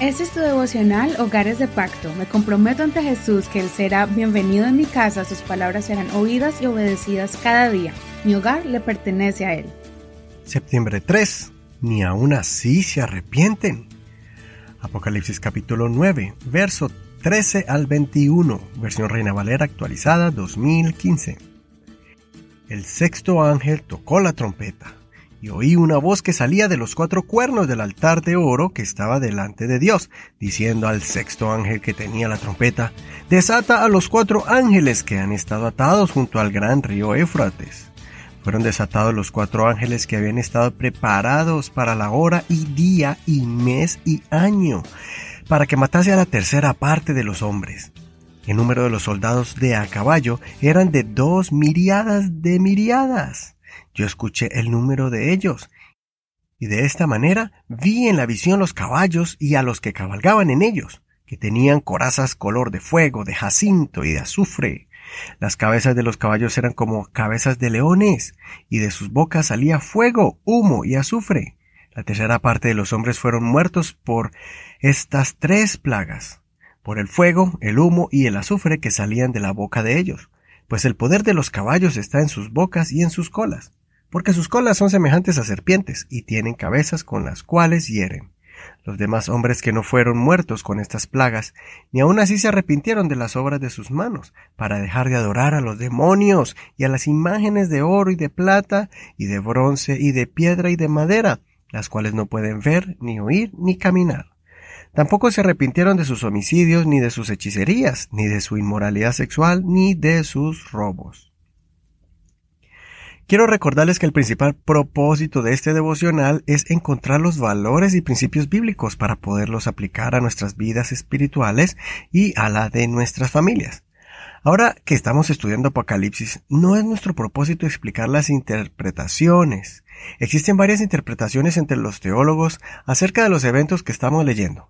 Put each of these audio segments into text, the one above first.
Este es tu devocional Hogares de Pacto. Me comprometo ante Jesús que Él será bienvenido en mi casa, sus palabras serán oídas y obedecidas cada día. Mi hogar le pertenece a Él. Septiembre 3. Ni aún así se arrepienten. Apocalipsis capítulo 9, verso 13 al 21, versión Reina Valera actualizada 2015. El sexto ángel tocó la trompeta y oí una voz que salía de los cuatro cuernos del altar de oro que estaba delante de Dios, diciendo al sexto ángel que tenía la trompeta, desata a los cuatro ángeles que han estado atados junto al gran río Éufrates. Fueron desatados los cuatro ángeles que habían estado preparados para la hora y día y mes y año, para que matase a la tercera parte de los hombres. El número de los soldados de a caballo eran de dos miriadas de miriadas yo escuché el número de ellos, y de esta manera vi en la visión los caballos y a los que cabalgaban en ellos, que tenían corazas color de fuego, de jacinto y de azufre. Las cabezas de los caballos eran como cabezas de leones, y de sus bocas salía fuego, humo y azufre. La tercera parte de los hombres fueron muertos por estas tres plagas, por el fuego, el humo y el azufre que salían de la boca de ellos, pues el poder de los caballos está en sus bocas y en sus colas porque sus colas son semejantes a serpientes y tienen cabezas con las cuales hieren. Los demás hombres que no fueron muertos con estas plagas, ni aun así se arrepintieron de las obras de sus manos, para dejar de adorar a los demonios y a las imágenes de oro y de plata, y de bronce y de piedra y de madera, las cuales no pueden ver, ni oír, ni caminar. Tampoco se arrepintieron de sus homicidios, ni de sus hechicerías, ni de su inmoralidad sexual, ni de sus robos. Quiero recordarles que el principal propósito de este devocional es encontrar los valores y principios bíblicos para poderlos aplicar a nuestras vidas espirituales y a la de nuestras familias. Ahora que estamos estudiando Apocalipsis, no es nuestro propósito explicar las interpretaciones. Existen varias interpretaciones entre los teólogos acerca de los eventos que estamos leyendo.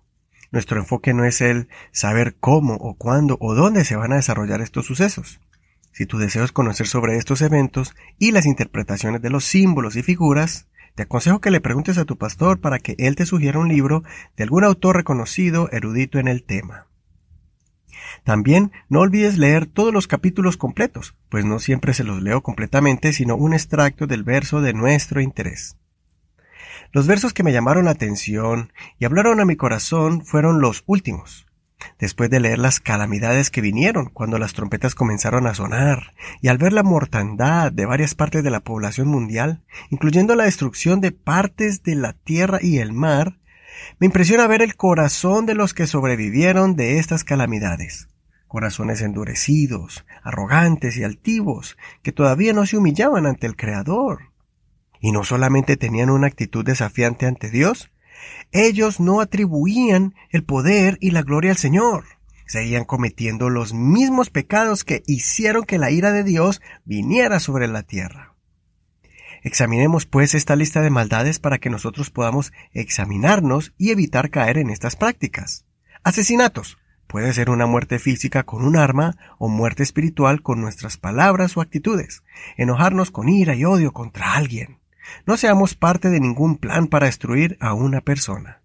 Nuestro enfoque no es el saber cómo o cuándo o dónde se van a desarrollar estos sucesos. Si tu deseo es conocer sobre estos eventos y las interpretaciones de los símbolos y figuras, te aconsejo que le preguntes a tu pastor para que él te sugiera un libro de algún autor reconocido erudito en el tema. También no olvides leer todos los capítulos completos, pues no siempre se los leo completamente, sino un extracto del verso de nuestro interés. Los versos que me llamaron la atención y hablaron a mi corazón fueron los últimos, después de leer las calamidades que vinieron cuando las trompetas comenzaron a sonar, y al ver la mortandad de varias partes de la población mundial, incluyendo la destrucción de partes de la tierra y el mar, me impresiona ver el corazón de los que sobrevivieron de estas calamidades. Corazones endurecidos, arrogantes y altivos, que todavía no se humillaban ante el Creador. Y no solamente tenían una actitud desafiante ante Dios, ellos no atribuían el poder y la gloria al Señor. Seguían cometiendo los mismos pecados que hicieron que la ira de Dios viniera sobre la tierra. Examinemos pues esta lista de maldades para que nosotros podamos examinarnos y evitar caer en estas prácticas. Asesinatos. Puede ser una muerte física con un arma o muerte espiritual con nuestras palabras o actitudes. Enojarnos con ira y odio contra alguien. No seamos parte de ningún plan para destruir a una persona.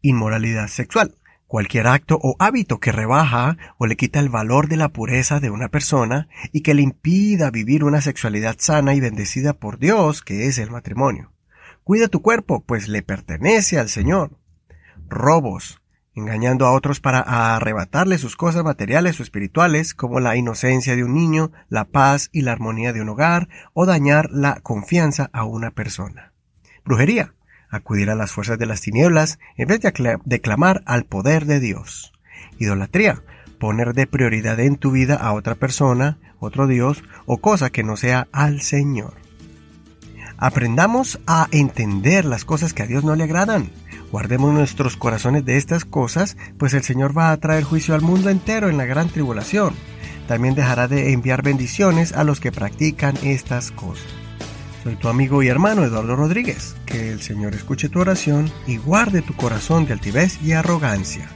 Inmoralidad sexual. Cualquier acto o hábito que rebaja o le quita el valor de la pureza de una persona y que le impida vivir una sexualidad sana y bendecida por Dios, que es el matrimonio. Cuida tu cuerpo, pues le pertenece al Señor. Robos, engañando a otros para arrebatarle sus cosas materiales o espirituales, como la inocencia de un niño, la paz y la armonía de un hogar, o dañar la confianza a una persona. Brujería, acudir a las fuerzas de las tinieblas en vez de, clamar al poder de Dios. Idolatría, poner de prioridad en tu vida a otra persona, otro Dios o cosa que no sea al Señor. Aprendamos a entender las cosas que a Dios no le agradan Guardemos nuestros corazones de estas cosas, pues el Señor va a traer juicio al mundo entero en la gran tribulación. También dejará de enviar bendiciones a los que practican estas cosas. Soy tu amigo y hermano Eduardo Rodríguez. Que el Señor escuche tu oración y guarde tu corazón de altivez y arrogancia.